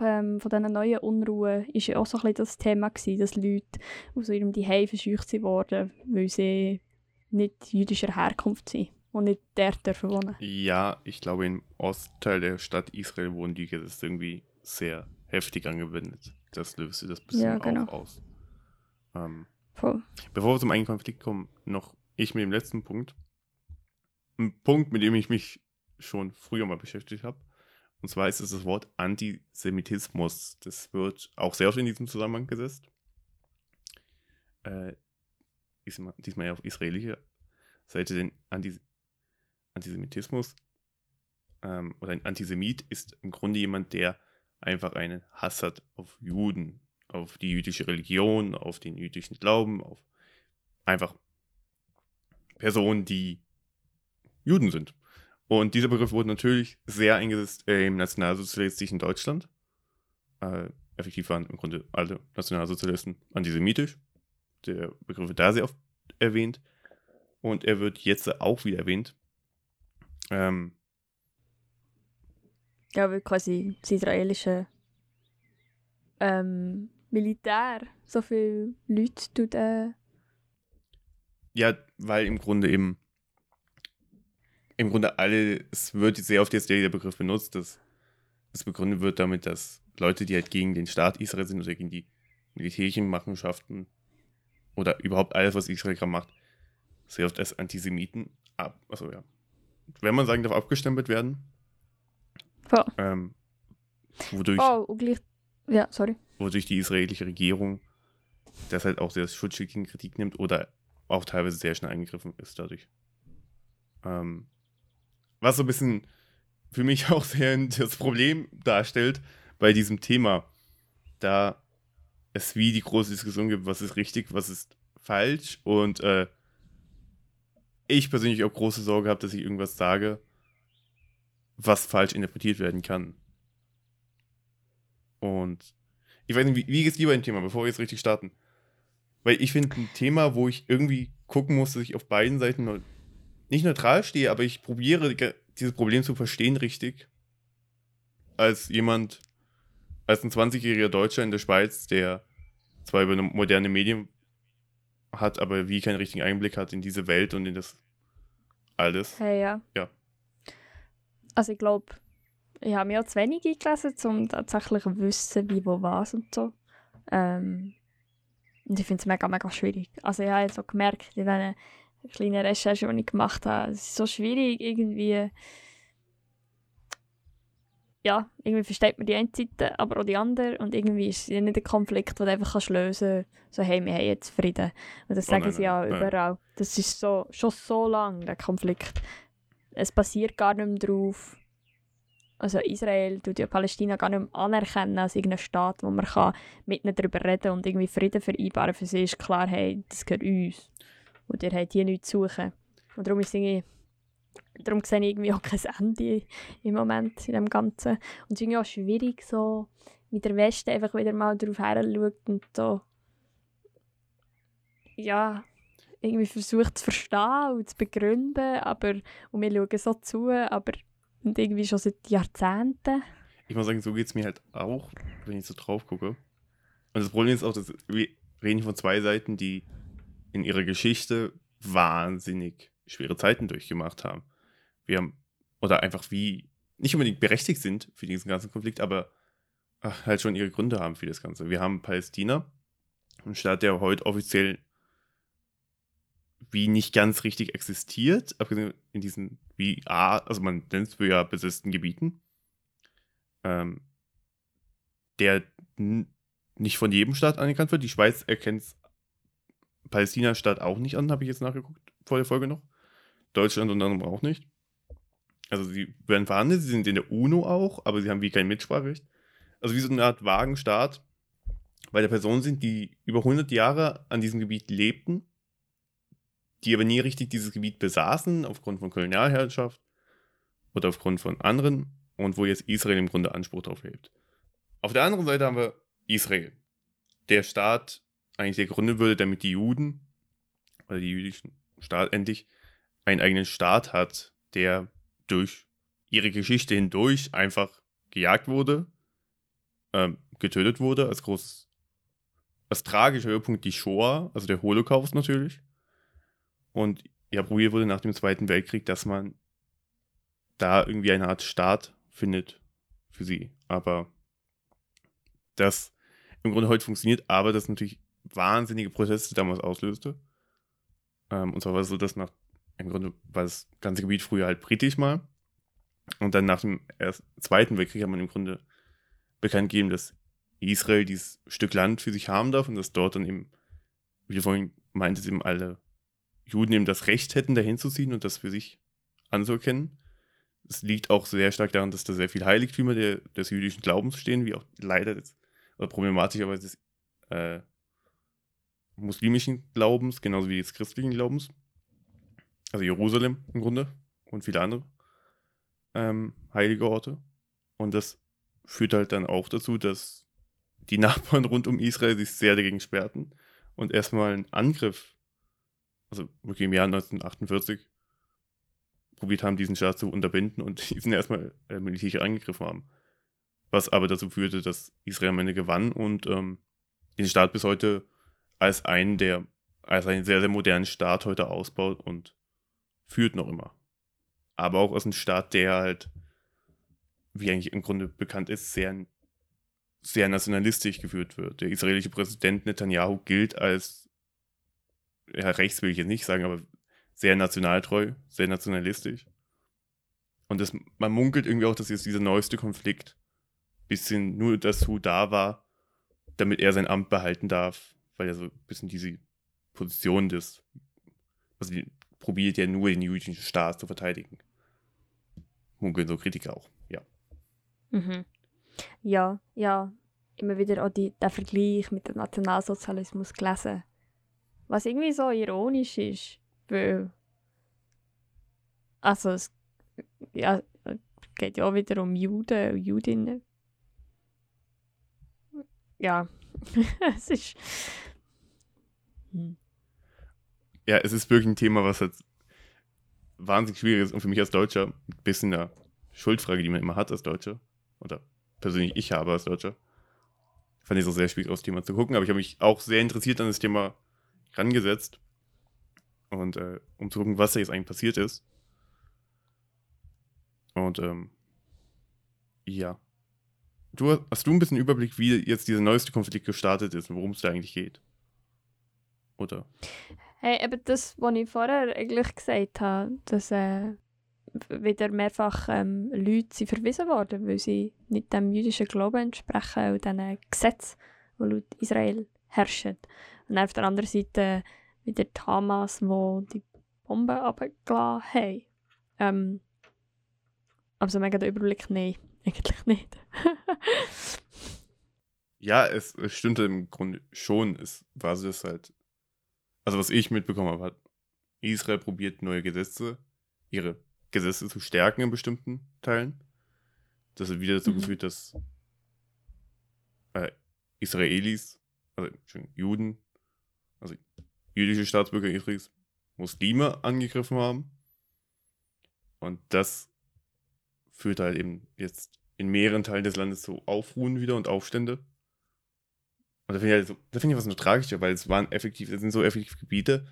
ähm, von diesen neuen Unruhen ist ja auch so ein bisschen das Thema gewesen, dass Leute aus ihrem Zuhause verscheucht wurden, weil sie nicht jüdischer Herkunft sind und nicht dort dürfen wohnen. Ja, ich glaube, im Ostteil der Stadt Israel wurden die Gesetze irgendwie sehr heftig angewendet. Das löste das bisschen Ja, genau. auch aus. Ähm, Voll. Bevor wir zum eigentlichen Konflikt kommen, noch ich mit dem letzten Punkt. Ein Punkt, mit dem ich mich schon früher mal beschäftigt habe. Und zwar ist es das Wort Antisemitismus. Das wird auch sehr oft in diesem Zusammenhang gesetzt. Äh, diesmal, diesmal ja auf israelischer Seite, denn Antis Antisemitismus ähm, oder ein Antisemit ist im Grunde jemand, der einfach einen Hass hat auf Juden, auf die jüdische Religion, auf den jüdischen Glauben, auf einfach Personen, die Juden sind. Und dieser Begriff wurde natürlich sehr eingesetzt im nationalsozialistischen Deutschland. Äh, effektiv waren im Grunde alle Nationalsozialisten antisemitisch. Der Begriff wird da sehr oft erwähnt. Und er wird jetzt auch wieder erwähnt. Ähm, Ja, weil quasi das israelische ähm, Militär so viele Leute tut, äh, Ja, weil im Grunde eben im Grunde alle, es wird sehr oft jetzt der Begriff benutzt, dass es begründet wird damit, dass Leute, die halt gegen den Staat Israel sind oder gegen die militärischen Machenschaften oder überhaupt alles, was Israel gerade macht, sehr oft als Antisemiten ab, also ja, wenn man sagen darf, abgestempelt werden, voll. ähm, wodurch, Oh, und gleich. Ja, sorry. Wodurch die israelische Regierung das halt auch sehr schutzschick in Kritik nimmt oder auch teilweise sehr schnell eingegriffen ist dadurch. Ähm, was so ein bisschen für mich auch sehr das Problem darstellt bei diesem Thema, da es wie die große Diskussion gibt, was ist richtig, was ist falsch und äh, ich persönlich auch große Sorge habe, dass ich irgendwas sage, was falsch interpretiert werden kann. Und ich weiß nicht, wie, wie geht's dir bei dem Thema, bevor wir jetzt richtig starten? Weil ich finde ein Thema, wo ich irgendwie gucken muss, dass ich auf beiden Seiten nicht neutral stehe, aber ich probiere dieses Problem zu verstehen richtig. Als jemand, als ein 20-jähriger Deutscher in der Schweiz, der zwar über moderne Medien hat, aber wie keinen richtigen Einblick hat in diese Welt und in das alles. Hey, ja. Ja. Also ich glaube, ich habe mir auch zu wenig eingelesen, um tatsächlich zu wissen, wie, wo, was und so. Ähm, und ich finde es mega, mega schwierig. Also ich habe jetzt auch gemerkt, in diesen kleinen Recherchen, die ich gemacht habe, es ist so schwierig, irgendwie ja, irgendwie versteht man die eine Seite, aber auch die andere. Und irgendwie ist es nicht ein Konflikt, den du einfach kannst lösen kannst. So, hey, wir haben jetzt Frieden. Und das oh, sagen nein, sie ja nein. überall. Das ist so, schon so lang, der Konflikt. Es basiert gar nicht mehr drauf. Also Israel tut ja Palästina gar nicht mehr anerkennen als irgendeinen Staat, wo man kann mit ihnen darüber reden und irgendwie Frieden vereinbaren. Für sie ist klar, hey, das gehört uns. Und ihr habt hier nichts zu suchen. Und darum ist irgendwie darum sehe ich irgendwie auch kein Ende im Moment in dem Ganzen. Und es ist irgendwie auch schwierig, so mit der Westen einfach wieder mal darauf her und so ja, irgendwie versucht zu verstehen und zu begründen, aber und wir schauen so zu, aber und irgendwie schon seit Jahrzehnten. Ich muss sagen, so geht es mir halt auch, wenn ich so drauf gucke. Und das Problem ist auch, dass wir reden von zwei Seiten, die in ihrer Geschichte wahnsinnig schwere Zeiten durchgemacht haben wir haben, oder einfach wie, nicht unbedingt berechtigt sind für diesen ganzen Konflikt, aber ach, halt schon ihre Gründe haben für das Ganze. Wir haben Palästina, ein Staat, der heute offiziell wie nicht ganz richtig existiert, abgesehen in diesen, wie A, also man nennt es ja besetzten Gebieten, ähm, der nicht von jedem Staat anerkannt wird. Die Schweiz erkennt Palästina-Staat auch nicht an, habe ich jetzt nachgeguckt, vor der Folge noch. Deutschland und anderem auch nicht also sie werden verhandelt, sie sind in der UNO auch, aber sie haben wie kein Mitspracherecht. Also wie so eine Art Wagenstaat, weil da Personen sind, die über 100 Jahre an diesem Gebiet lebten, die aber nie richtig dieses Gebiet besaßen, aufgrund von Kolonialherrschaft oder aufgrund von anderen, und wo jetzt Israel im Grunde Anspruch drauf hebt. Auf der anderen Seite haben wir Israel. Der Staat, eigentlich der gegründet würde, damit die Juden oder die jüdischen Staat endlich einen eigenen Staat hat, der durch ihre Geschichte hindurch einfach gejagt wurde, ähm, getötet wurde, als großes, als tragischer Höhepunkt die Shoah, also der Holocaust natürlich. Und ja, probiert wurde nach dem Zweiten Weltkrieg, dass man da irgendwie eine Art Staat findet für sie. Aber das im Grunde heute funktioniert, aber das natürlich wahnsinnige Proteste damals auslöste. Ähm, und zwar war es so, dass nach im Grunde war das ganze Gebiet früher halt britisch mal. Und dann nach dem Ersten, Zweiten Weltkrieg hat man im Grunde bekannt gegeben, dass Israel dieses Stück Land für sich haben darf und dass dort dann eben, wie vorhin meintest, eben alle Juden eben das Recht hätten, dahin zu ziehen und das für sich anzuerkennen. Es liegt auch sehr stark daran, dass da sehr viele Heiligtümer der, des jüdischen Glaubens stehen, wie auch leider des, oder problematischerweise des äh, muslimischen Glaubens, genauso wie des christlichen Glaubens also Jerusalem im Grunde und viele andere ähm, heilige Orte. Und das führt halt dann auch dazu, dass die Nachbarn rund um Israel sich sehr dagegen sperrten und erstmal einen Angriff, also wirklich im Jahr 1948, probiert haben, diesen Staat zu unterbinden und diesen erstmal äh, militärisch angegriffen haben. Was aber dazu führte, dass Israel am Ende gewann und ähm, den Staat bis heute als einen der, als einen sehr, sehr modernen Staat heute ausbaut und führt noch immer. Aber auch aus einem Staat, der halt, wie eigentlich im Grunde bekannt ist, sehr, sehr nationalistisch geführt wird. Der israelische Präsident Netanyahu gilt als, ja, rechts will ich jetzt nicht sagen, aber sehr nationaltreu, sehr nationalistisch. Und das, man munkelt irgendwie auch, dass jetzt dieser neueste Konflikt bisschen nur dazu da war, damit er sein Amt behalten darf, weil er so ein bisschen diese Position des, also die, probiert ja nur den jüdischen Staat zu verteidigen. Munkeln so Kritiker auch, ja. Mhm. Ja, ja. Immer wieder auch die, der Vergleich mit dem Nationalsozialismus gelesen. Was irgendwie so ironisch ist, weil. Also, es ja, geht ja auch wieder um Juden und Judinnen. Ja, es ist. Ja, es ist wirklich ein Thema, was halt wahnsinnig schwierig ist und für mich als Deutscher ein bisschen eine Schuldfrage, die man immer hat als Deutscher. Oder persönlich ich habe als Deutscher. Fand ich es auch sehr schwierig, aufs Thema zu gucken, aber ich habe mich auch sehr interessiert an das Thema rangesetzt. Und äh, um zu gucken, was da jetzt eigentlich passiert ist. Und ähm, ja. Du, hast du ein bisschen Überblick, wie jetzt dieser neueste Konflikt gestartet ist und worum es da eigentlich geht? Oder? Hey, eben das, was ich vorher eigentlich gesagt habe, dass äh, wieder mehrfach ähm, Leute sind verwiesen worden, weil sie nicht dem jüdischen Glauben entsprechen und diesen Gesetzen, die laut Israel herrschen. Und auf der anderen Seite wieder die Hamas, die die Bomben abgeladen haben. Ähm, also mega der Überblick, nein, eigentlich nicht. ja, es, es stimmte im Grunde schon. Es war es halt. Also, was ich mitbekommen habe, hat Israel probiert, neue Gesetze, ihre Gesetze zu stärken in bestimmten Teilen. Das hat wieder dazu mhm. geführt, dass äh, Israelis, also Juden, also jüdische Staatsbürger Israels, Muslime angegriffen haben. Und das führt halt eben jetzt in mehreren Teilen des Landes zu Aufruhen wieder und Aufstände. Und da finde ich, halt so, da find ich was nur tragischer, weil es waren effektiv, das sind so effektiv Gebiete,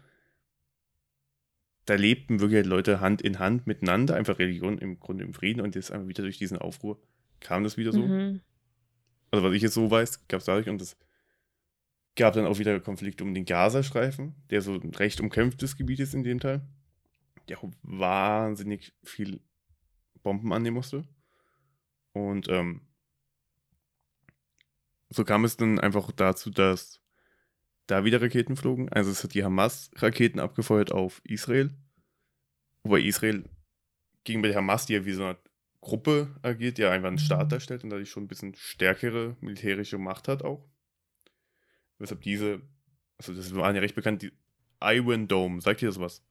da lebten wirklich halt Leute Hand in Hand miteinander, einfach Religion im Grunde im Frieden und jetzt einfach wieder durch diesen Aufruhr kam das wieder so. Mhm. Also was ich jetzt so weiß, gab es dadurch und es gab dann auch wieder Konflikte um den Gazastreifen, der so ein recht umkämpftes Gebiet ist in dem Teil, der auch wahnsinnig viel Bomben annehmen musste. Und ähm, so kam es dann einfach dazu, dass da wieder Raketen flogen. Also es hat die Hamas Raketen abgefeuert auf Israel. Wobei Israel gegenüber der Hamas, die ja wie so eine Gruppe agiert, ja einfach einen Staat darstellt und dadurch schon ein bisschen stärkere militärische Macht hat auch. Weshalb diese, also das war ja recht bekannt, die Iron Dome, sagt ihr das was?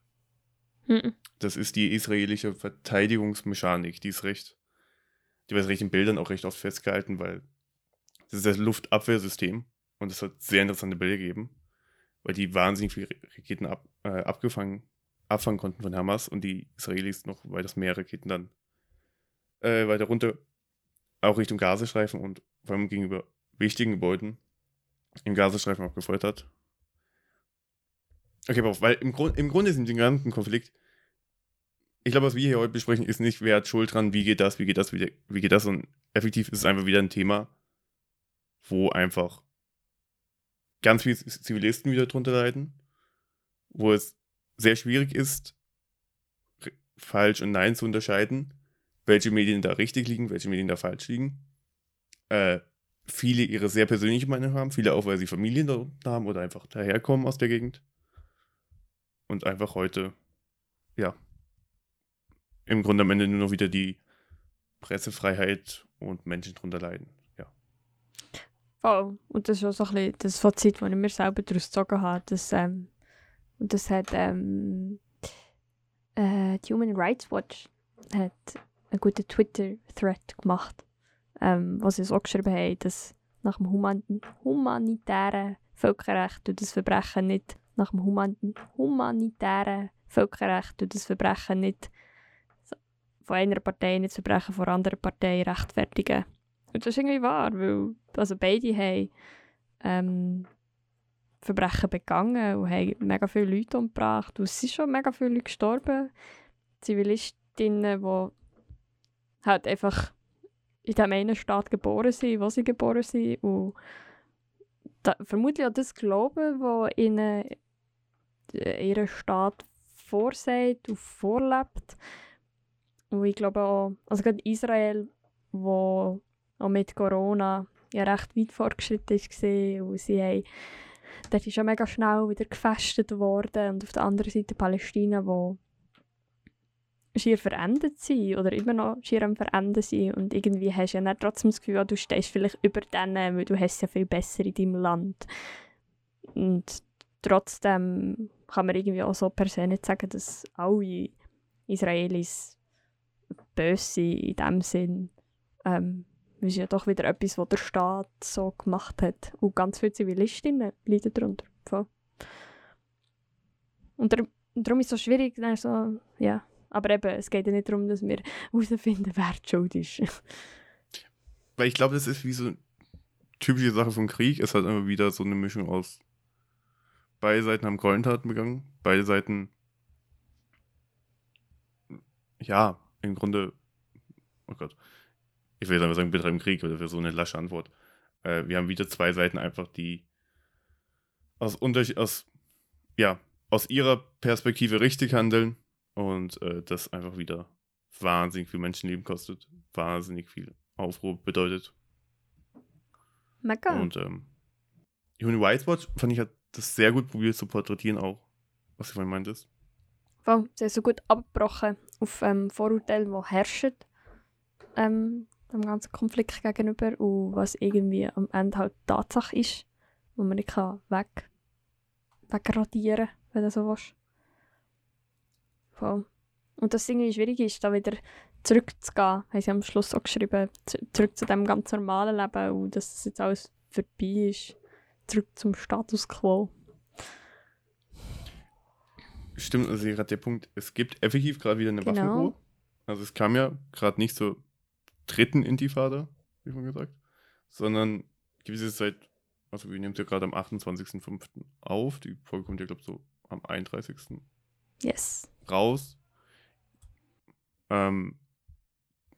Mhm. Das ist die israelische Verteidigungsmechanik, die ist recht, die wird recht in Bildern auch recht oft festgehalten, weil das ist das Luftabwehrsystem und es hat sehr interessante Bilder gegeben, weil die wahnsinnig viele Raketen ab, äh, abgefangen, abfangen konnten von Hamas und die Israelis noch weitaus mehr Raketen dann äh, weiter runter, auch Richtung Gazastreifen und vor allem gegenüber wichtigen Gebäuden im Gazastreifen abgefeuert hat. Okay, auf, weil im, Grund, im Grunde ist in dem ganzen Konflikt, ich glaube, was wir hier heute besprechen, ist nicht, wer hat Schuld dran, wie geht das, wie geht das, wie, wie geht das, und effektiv ist es einfach wieder ein Thema, wo einfach ganz viele Zivilisten wieder drunter leiden, wo es sehr schwierig ist, falsch und nein zu unterscheiden, welche Medien da richtig liegen, welche Medien da falsch liegen. Äh, viele ihre sehr persönliche Meinung haben, viele auch, weil sie Familien da haben oder einfach daherkommen aus der Gegend. Und einfach heute, ja, im Grunde am Ende nur noch wieder die Pressefreiheit und Menschen drunter leiden. Voll. Und das ist auch so ein bisschen das Fazit, das ich mir selber daraus gezogen habe. Dass, ähm, und das hat ähm, äh, die Human Rights Watch hat einen guten Twitter-Thread gemacht, ähm, wo sie so geschrieben haben, dass nach dem Human humanitären Völkerrecht das Verbrechen nicht nach dem Human humanitären Völkerrecht das Verbrechen nicht von einer Partei nicht das Verbrechen von anderen Partei rechtfertigen und das ist irgendwie wahr, weil also beide haben ähm, Verbrechen begangen und haben mega viele Leute umgebracht. Und es sind schon mega viele Leute gestorben. Zivilistinnen, die halt einfach in dem einen Staat geboren sind, wo sie geboren sind. Und da, vermutlich auch das Glauben, das ihnen äh, ihren Staat vorsagt und vorlebt. Und ich glaube auch, also gerade Israel, wo auch mit Corona ja recht weit fortgeschritten war. Und sie haben, dort ist schon mega schnell wieder gefestet worden. Und auf der anderen Seite Palästina, wo schier verendet sind oder immer noch schier am Verenden sind. Und irgendwie hast du ja trotzdem das Gefühl, du stehst vielleicht über denen, weil du hast ja viel besser in deinem Land. Und trotzdem kann man irgendwie auch so persönlich sagen, dass alle Israelis böse sind in dem Sinn. Ähm, das ist ja doch wieder etwas, was der Staat so gemacht hat. Und ganz viele Zivilistinnen leiden darunter. Und darum, ist es so schwierig, so, ja, Aber eben, es geht ja nicht darum, dass wir herausfinden, wer die schuld ist. Weil ich glaube, das ist wie so eine typische Sache vom Krieg. Es hat immer wieder so eine Mischung aus beide Seiten haben Gräueltaten begangen, beide Seiten ja, im Grunde, oh Gott, ich will jetzt einfach sagen, betreiben Krieg, oder für so eine lasche Antwort. Äh, wir haben wieder zwei Seiten einfach, die aus, aus, ja, aus ihrer Perspektive richtig handeln und äh, das einfach wieder wahnsinnig viel Menschenleben kostet, wahnsinnig viel Aufruhr bedeutet. Mega. Und ähm, Human Rights Watch fand ich hat das sehr gut probiert zu porträtieren auch, was du vorhin meintest. Wow, sie haben so gut abgebrochen auf ähm, Vorurteile, die herrschen ähm, dem ganzen Konflikt gegenüber und was irgendwie am Ende halt Tatsache ist, wo man nicht kann weg, wegradieren kann, wenn du so willst. Voll. Und das irgendwie schwierig ist, da wieder zurückzugehen, haben sie am Schluss auch geschrieben, zurück zu dem ganz normalen Leben und dass das jetzt alles vorbei ist, zurück zum Status quo. Stimmt, also gerade der Punkt, es gibt effektiv gerade wieder eine genau. Waffenruhe. Also es kam ja gerade nicht zur dritten Intifada, wie man gesagt, sondern gewisse Zeit, also wir nehmen es ja gerade am 28.05. auf, die Folge kommt ja, glaube ich, so am 31. Yes. Raus. Ähm,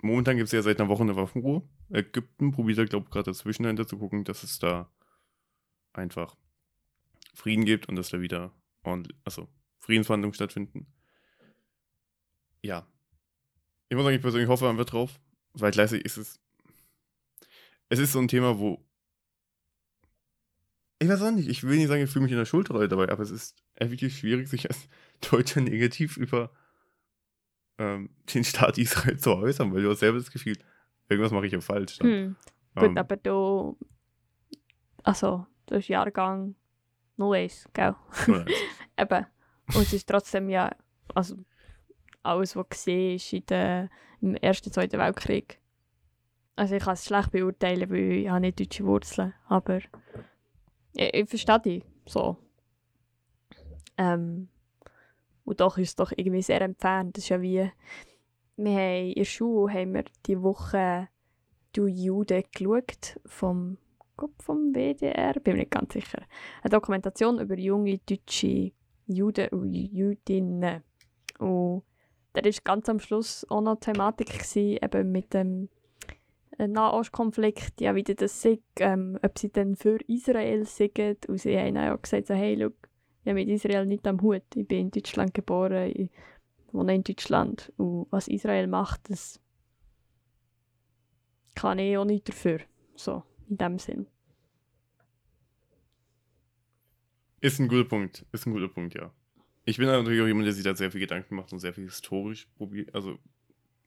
momentan gibt es ja seit einer Woche eine Waffenruhe. Ägypten probiert ja, glaube ich, gerade dazwischen dahinter zu gucken, dass es da einfach Frieden gibt und dass da wieder also Friedensverhandlungen stattfinden. Ja. Ich muss sagen, ich persönlich hoffe man wird drauf, weil gleichzeitig ist es. Es ist so ein Thema, wo. Ich weiß auch nicht, ich will nicht sagen, ich fühle mich in der Schuldrolle dabei, aber es ist wirklich schwierig, sich als Deutscher negativ über ähm, den Staat Israel zu äußern, weil du hast selber das Gefühl, irgendwas mache ich ja falsch. Hm. Gut, ähm, aber du. Also, du hast Jahrgang 01, gell? 01. Eben. Und es ist trotzdem ja, also alles, was gesehen ist in der, im Ersten und Zweiten Weltkrieg. Also ich kann es schlecht beurteilen, weil ich habe nicht deutsche Wurzeln, aber ich, ich verstehe dich so. Ähm, und doch ist es doch irgendwie sehr entfernt. Das ist ja wie, wir haben in der Schule haben wir die Woche «Du Jude» geschaut, vom, vom WDR, bin mir nicht ganz sicher. Eine Dokumentation über junge deutsche Juden und Jüdinnen. Und da war ganz am Schluss auch noch Thematik, gewesen, eben mit dem äh, Nahostkonflikt, ja, wie das sei, ähm, ob sie dann für Israel sind. Und sie haben auch gesagt, so, hey, look, ich habe mit Israel nicht am Hut. Ich bin in Deutschland geboren, ich wohne in Deutschland. Und was Israel macht, das kann ich auch nicht dafür. So, in dem Sinn. Ist ein guter Punkt. Ist ein guter Punkt, ja. Ich bin natürlich auch jemand, der sich da sehr viel Gedanken macht und sehr viel historisch probiert, also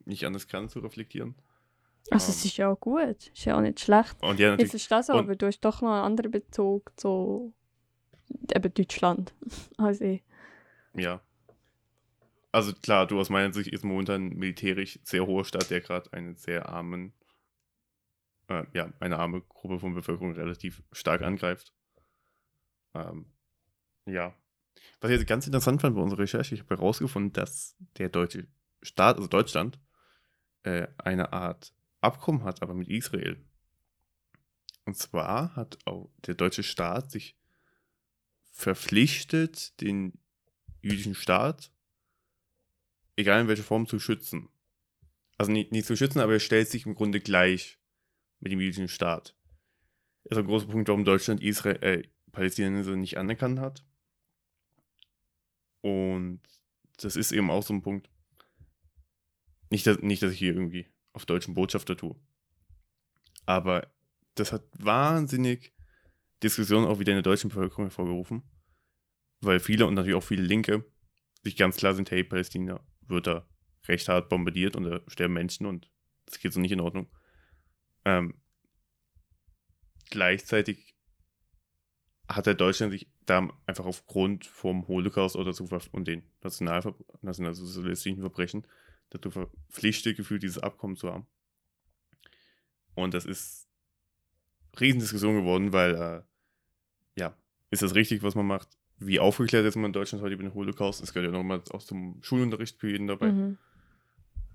nicht anders kann zu reflektieren. Also, um, es ähm. ist ja auch gut. Ist ja auch nicht schlecht. Und ja, natürlich. Ich verstehe es aber du hast doch noch einen anderen Bezug zu eben Deutschland als ich. Ja. Also, klar, du aus meiner Sicht ist momentan militärisch sehr hohe Stadt, der gerade einen sehr armen, äh, ja, eine arme Gruppe von Bevölkerung relativ stark angreift. Ähm, ja. Was ich jetzt ganz interessant fand bei unserer Recherche, ich habe herausgefunden, dass der deutsche Staat, also Deutschland, äh, eine Art Abkommen hat, aber mit Israel. Und zwar hat auch der deutsche Staat sich verpflichtet, den jüdischen Staat, egal in welcher Form, zu schützen. Also nicht, nicht zu schützen, aber er stellt sich im Grunde gleich mit dem jüdischen Staat. Das ist ein großer Punkt, warum Deutschland Israel, äh, Palästinenser nicht anerkannt hat. Und das ist eben auch so ein Punkt. Nicht, dass, nicht, dass ich hier irgendwie auf deutschen Botschafter tue. Aber das hat wahnsinnig Diskussionen auch wieder in der deutschen Bevölkerung hervorgerufen. Weil viele und natürlich auch viele Linke sich ganz klar sind, hey, Palästina wird da recht hart bombardiert und da sterben Menschen und das geht so nicht in Ordnung. Ähm, gleichzeitig hat der Deutschland sich da einfach aufgrund vom Holocaust oder so und den nationalsozialistischen Verbrechen dazu verpflichtet gefühlt, dieses Abkommen zu haben. Und das ist Riesendiskussion geworden, weil, äh, ist das richtig, was man macht? wie aufgeklärt ist man in Deutschland heute über den Holocaust. Es gehört ja nochmal aus dem Schulunterricht für jeden dabei. Mhm.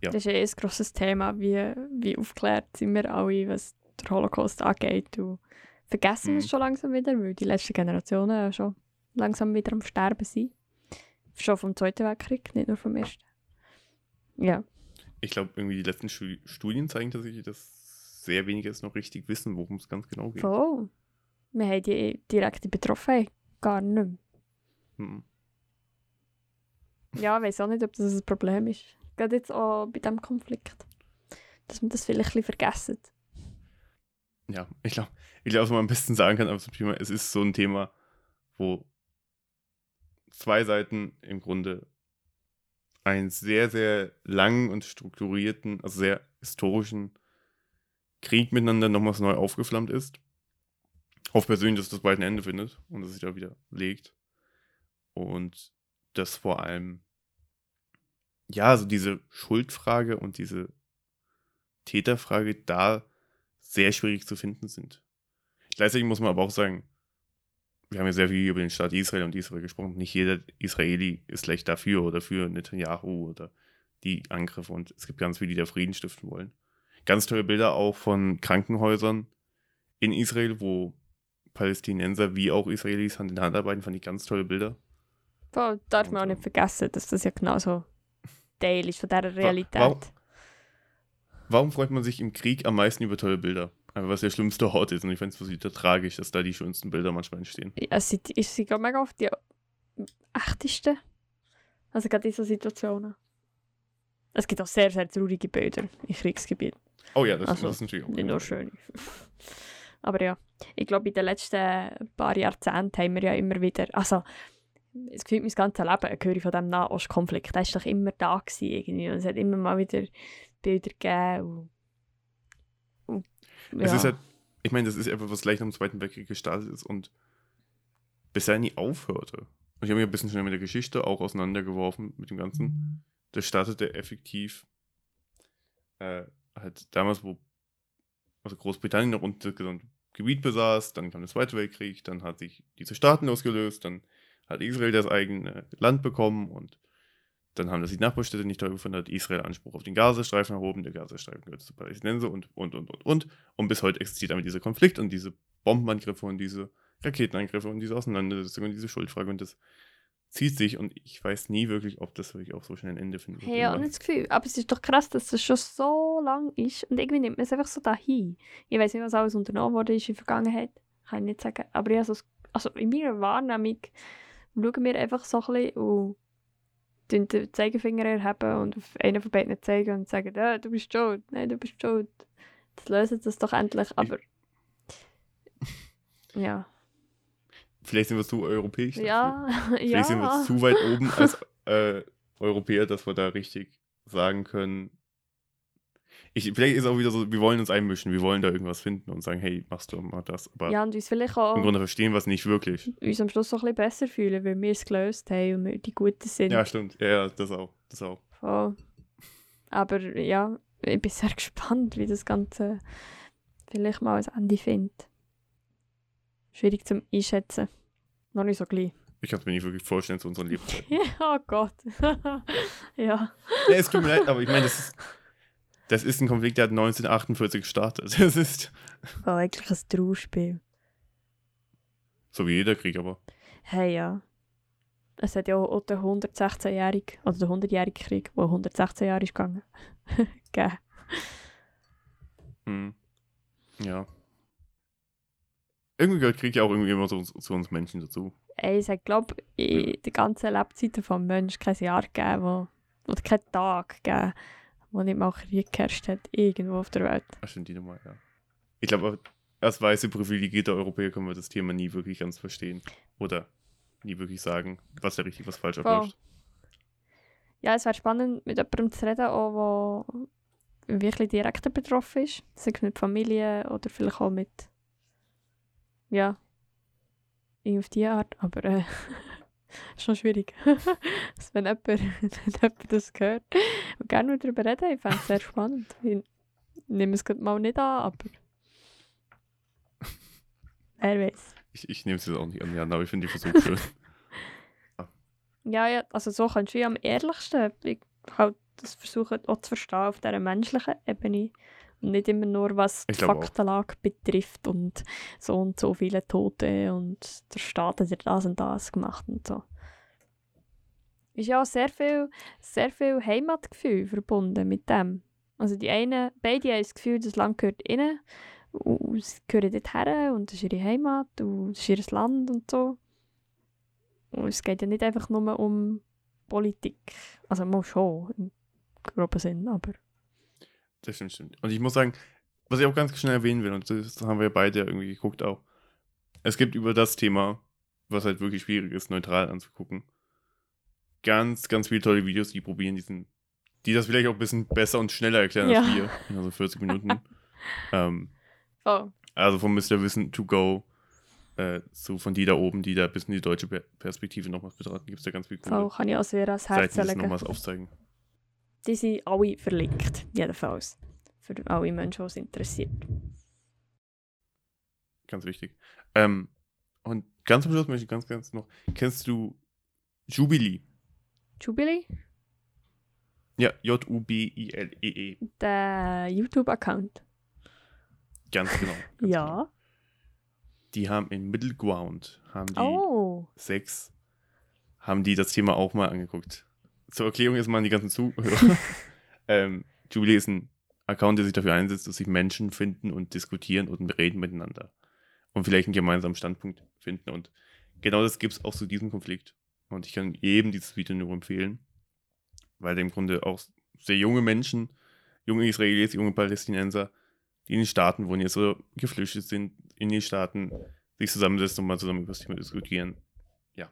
Ja. Das ist eh ein grosses Thema, wie, wie aufgeklärt sind wir alle, was der Holocaust angeht. Und vergessen wir Mhm. es schon langsam wieder, weil die letzten Generationen ja schon langsam wieder am Sterben sind. Schon vom Zweiten Weltkrieg, nicht nur vom Ersten. Ja, Ich glaube, irgendwie die letzten Stu Studien zeigen tatsächlich, dass sehr wenige es noch richtig wissen, worum es ganz genau geht. voll. Wir haben die direkte Betroffenheit gar nicht mehr. Mhm. Ja, ich weiß auch nicht, ob das ein Problem ist. Gerade jetzt auch bei diesem Konflikt. Dass man das vielleicht ein bisschen vergessen. Ja, ich glaube, ich glaub, was man am besten sagen kann, aber es ist so ein Thema, wo zwei Seiten im Grunde einen sehr, sehr langen und strukturierten, also sehr historischen Krieg miteinander nochmals neu aufgeflammt ist. Hoffe persönlich, dass das bald ein Ende findet und dass sich da wieder legt. Und dass vor allem, ja, also diese Schuldfrage und diese Täterfrage da sehr schwierig zu finden sind. Gleichzeitig muss man aber auch sagen, wir haben ja sehr viel über den Staat Israel und Israel gesprochen. Nicht jeder Israeli ist gleich dafür oder für Netanyahu oder die Angriffe und es gibt ganz viele, die da Frieden stiften wollen. Ganz tolle Bilder auch von Krankenhäusern in Israel, wo Palästinenser wie auch Israelis Hand in Hand arbeiten, fand ich ganz tolle Bilder. Voll, darf man auch nicht ähm, vergessen, dass das ja genauso Teil ist von dieser Realität. warum- Warum freut man sich im Krieg am meisten über tolle Bilder? Einfach was der schlimmste Ort ist und ich finde es wieder tragisch, dass da die schönsten Bilder manchmal entstehen. Ja, Es sind, es sind glaub ich, mega oft die echtesten. Also gerade in so Situationen. Es gibt auch sehr, sehr traurige Bilder in Kriegsgebieten. Oh ja, das, Also, das ist natürlich auch. Nicht nur schöne. Aber ja, ich glaube, in den letzten paar Jahrzehnten haben wir ja immer wieder, also es gefühlt mein ganzes Leben höre ich von diesem Nahostkonflikt. Der war doch immer da gewesen irgendwie. Und es hat immer mal wieder Bilder gegeben. Und, und, Es ja. ist halt, ich meine, das ist etwas, was gleich nach dem Zweiten Weltkrieg gestartet ist und bisher nie aufhörte. Und ich habe mich ein bisschen schnell mit der Geschichte auch auseinandergeworfen mit dem Ganzen. Das startete effektiv äh, halt damals, wo also Großbritannien noch unter das gesamte Gebiet besaß, dann kam der Zweite Weltkrieg, dann hat sich diese Staaten losgelöst, dann hat Israel das eigene Land bekommen und dann haben das die Nachbarstädte nicht toll gefunden, hat Israel Anspruch auf den Gazastreifen erhoben, der Gazastreifen gehört zu Palästinenser und, und, und, und, und. Und bis heute existiert damit dieser Konflikt und diese Bombenangriffe und diese Raketenangriffe und diese Auseinandersetzung und diese Schuldfrage und das zieht sich und ich weiß nie wirklich, ob das wirklich auch so schnell ein Ende findet. Hey, ja, nicht das Gefühl. Aber es ist doch krass, dass es schon so lang ist. Und irgendwie nimmt man es einfach so dahin. Ich weiß nicht, was alles unternommen wurde ist in der Vergangenheit. Kann ich nicht sagen. Aber ich habe so, das- also in meiner Wahrnehmung schauen wir einfach so ein bisschen und den Zeigefinger erheben und auf einen von beiden zeigen und sagen, äh, du bist schuld, nein, du bist schuld. Das lösen das doch endlich. Aber ja, Vielleicht sind wir zu europäisch. dafür. ja, Vielleicht ja. sind wir zu weit oben als äh, Europäer, dass wir da richtig sagen können. Ich, vielleicht ist auch wieder so, wir wollen uns einmischen, wir wollen da irgendwas finden und sagen, hey, machst du mal das. Aber ja, und uns vielleicht auch im Grunde verstehen wir es nicht wirklich. uns am Schluss so ein bisschen besser fühlen, weil wir es gelöst haben und wir die Guten sind. Ja, stimmt. Ja, ja, das auch. Das auch. Voll. Aber ja, ich bin sehr gespannt, wie das Ganze vielleicht mal ein Ende findet. Schwierig zum Einschätzen. Noch nicht so gleich. Ich kann es mir nicht wirklich vorstellen zu unseren Lebzeiten. oh Gott. ja. ja, es tut mir leid, aber ich meine, das ist, das ist ein Konflikt, der hat 1948 gestartet. Das ist War eigentlich ein Trauerspiel. so wie jeder Krieg, aber Hey, ja. Es hat ja auch den 116-jährigen, oder den 100-jährigen Krieg, der 116 Jahre ist gegangen. gegeben. hm. ja. Irgendwie gehört Krieg ja auch irgendwie immer zu, uns- zu uns Menschen dazu. Ey, es hat, glaube ich, der ganzen Lebzeit des Menschen kein Jahr gegeben, wo, oder keinen Tag gegeben, wo nicht mal Krieg geherrscht hat, irgendwo auf der Welt. Ach, stimmt die Nummer, ja. Ich glaube, als weiße privilegierte Europäer können wir das Thema nie wirklich ganz verstehen. Oder nie wirklich sagen, was da richtig, was falsch abläuft. Ja, es wäre spannend, mit jemandem zu reden, auch, der wirklich direkt betroffen ist. Sei es mit Familie oder vielleicht auch mit. Ja. irgendwie auf die Art. Aber äh, ist schon schwierig. wenn, jemand, wenn jemand das hört und gerne darüber reden, ich fände es sehr spannend. Ich nehme es mal nicht an, aber. Wer weiß. Ich, ich nehme es jetzt auch nicht an Hand, aber ich finde die Versuch schön. Ja, ja, also so kannst du wie am ehrlichsten ich halt das versuchen auch zu verstehen auf dieser menschlichen Ebene. Nicht immer nur, was die auch. Faktenlage betrifft und so und so viele Tote und der Staat hat ja das und das gemacht und so. Ist ja auch sehr viel, sehr viel Heimatgefühl verbunden mit dem. Also die einen, beide haben das Gefühl, das Land gehört ihnen und sie gehören dort her und das ist ihre Heimat und das ist ihr Land und so. Und es geht ja nicht einfach nur um Politik. Also mal schon, im groben Sinn, aber Das stimmt, stimmt. Und ich muss sagen, was ich auch ganz schnell erwähnen will, und das haben wir beide irgendwie geguckt auch. Es gibt über das Thema, was halt wirklich schwierig ist, neutral anzugucken, ganz, ganz viele tolle Videos, die probieren diesen, die das vielleicht auch ein bisschen besser und schneller erklären als Ja. wir, in also 40 Minuten. ähm, oh, also von Mr. Wissen to go äh, zu von die da oben, die da ein bisschen die deutsche Per- Perspektive nochmals betrachten, gibt es da ganz viel so kann ich auch sehr ans Seiten, die das nochmals aufzeigen. Die sind alle verlinkt, jedenfalls. Für alle Menschen, die es interessiert. Ganz wichtig. Ähm, und ganz am Schluss möchte ich ganz, ganz noch, kennst du Jubilee? Jubilee, Ja, J-U-B-I-L-E-E. der YouTube-Account. Ganz genau. Ganz Ja. Genau. Die haben in Middle Ground, haben die Oh, sechs, haben die das Thema auch mal angeguckt. Zur Erklärung ist mal an die ganzen Zuhörer. ähm, Jubilee ist ein Account, der sich dafür einsetzt, dass sich Menschen finden und diskutieren und reden miteinander. Und vielleicht einen gemeinsamen Standpunkt finden. Und genau das gibt es auch zu diesem Konflikt. Und ich kann jedem dieses Video nur empfehlen, weil im Grunde auch sehr junge Menschen, junge Israelis, junge Palästinenser, die in den Staaten wohnen, jetzt so geflüchtet sind, in den Staaten sich zusammensetzen und mal zusammen über das Thema diskutieren. Ja.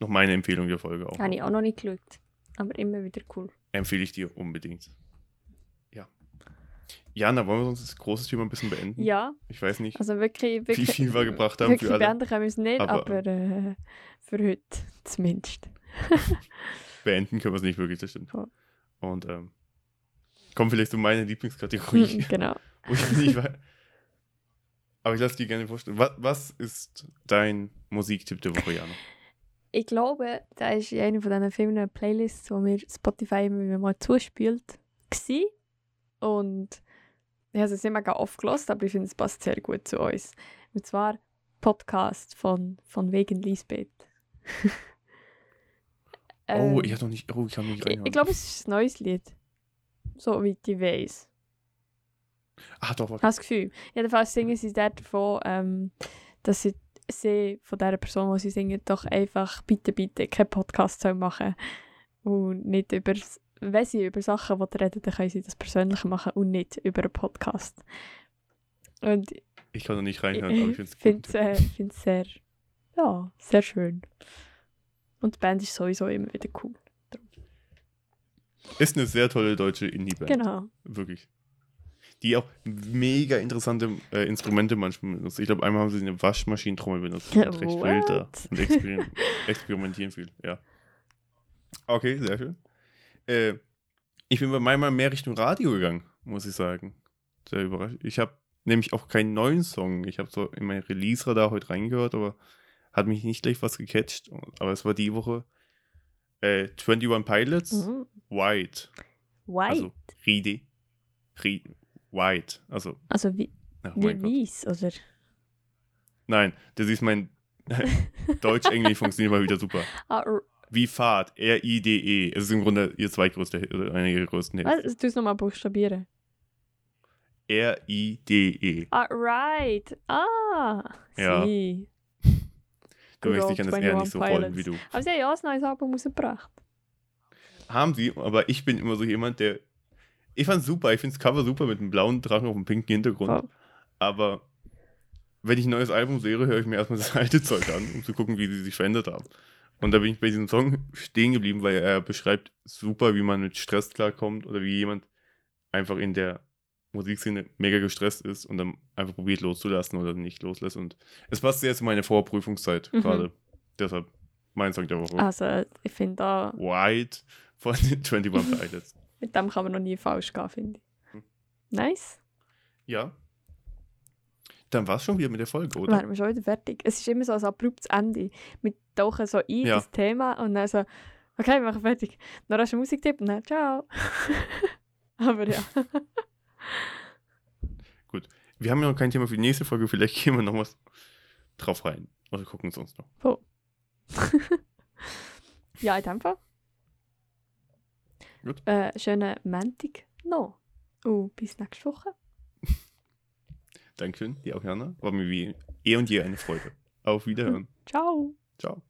Noch meine Empfehlung der Folge auch. habe ich auch noch nicht geschaut. Aber immer wieder cool. Empfehle ich dir unbedingt. Ja. Jana, wollen wir sonst das große Thema ein bisschen beenden? Ja, Ich weiß nicht, also wirklich, wirklich wie viel wir gebracht haben für alle. beenden können wir es nicht, Aber- aber, äh, für heute zumindest. Beenden können wir es nicht wirklich, das stimmt. Ja. Und ähm, kommt vielleicht zu meiner Lieblingskategorie. genau. wo ich nicht weiß. Aber ich lasse dir gerne vorstellen. Was, was ist dein Musiktipp der Woche, Jana? Ich glaube, da ist in einer von diesen vielen Playlists, die mir Spotify immer mal zuspielt, gsi Und ich habe es nicht mega oft gehört, aber ich finde, es passt sehr gut zu uns. Und zwar Podcast von, von Wegen Lisbeth. oh, Ähm, ich habe noch nicht, oh, ich habe nicht ich, reingehört. ich glaube, es ist ein neues Lied. So wie ich weiß. Ah, doch, Ich warte. habe das Gefühl. Jedenfalls singen sie dort davon, ähm, dass sie, sie von dieser Person, die sie singen, doch einfach bitte, bitte keinen Podcast machen Und nicht über, wenn sie über Sachen reden, dann können sie das persönlich machen und nicht über einen Podcast. Und Ich kann noch nicht ich reinhören, aber ich finde es finde es äh, find's sehr, ja, sehr schön. Und die Band ist sowieso immer wieder cool. Ist eine sehr tolle deutsche Indie-Band. Genau. Wirklich. Die auch mega interessante äh, Instrumente manchmal benutzt. Ich glaube, einmal haben sie eine Waschmaschinentrommel benutzt. Und recht What? wild da. Und experim experimentieren viel. Ja. Okay, sehr schön. Äh, ich bin bei meinem Mal mehr Richtung Radio gegangen, muss ich sagen. Sehr überrascht. Ich habe nämlich auch keinen neuen Song. Ich habe so in mein Release-Radar heute reingehört, aber hat mich nicht gleich was gecatcht. Aber es war die Woche äh, 21 Pilots, Mhm. White. White. Also Ride. Ride. White. Also, Also wie, wie weiß, oder? Nein, das ist mein Deutsch-Englisch funktioniert mal wieder super. Ah, Wie Fahrt. R-I-D-E. Es ist im Grunde ihr zweitgrößter Hit, oder einer ihrer größten Hits. was? Du es nochmal buchstabieren. R-I-D-E. Ah, right. Ah, Ja. sie. Du möchtest dich an das R nicht 21 so rollen Pilots. wie du. Aber sie haben ja auch ein neues Album rausgebracht. Haben sie, aber ich bin immer so jemand, der. Ich fand's super, ich find's Cover super mit einem blauen Drachen auf einem pinken Hintergrund. Voll. Aber wenn ich ein neues Album sehe, höre ich mir erstmal das alte Zeug an, um zu gucken, wie sie sich verändert haben. Und da bin ich bei diesem Song stehen geblieben, weil er beschreibt super, wie man mit Stress klarkommt oder wie jemand einfach in der Musikszene mega gestresst ist und dann einfach probiert loszulassen oder nicht loslässt. Und es passt sehr zu meiner Vorprüfungszeit Mhm. gerade. Deshalb mein Song der Woche. Also, ich finde da, White von den 21 Pilots. Mit dem kann man noch nie falsch gehen, finde ich. Hm. Nice. Ja. Dann war es schon wieder mit der Folge, oder? Wären wir schon wieder fertig. Es ist immer so ein abruptes Ende. Wir tauchen so ein Ja. ins Thema und dann so, okay, wir machen fertig. Dann hast du einen Musiktipp und dann ciao. Aber ja. Wir haben ja noch kein Thema für die nächste Folge, vielleicht gehen wir noch was drauf rein. Oder gucken es uns noch. ja, in dem Fall. Gut. Äh, schönen Montag noch. Und bis nächste Woche. Dankeschön, die auch Jana. War mir wie eh und je eine Freude. Auf Wiederhören. Ciao. Ciao.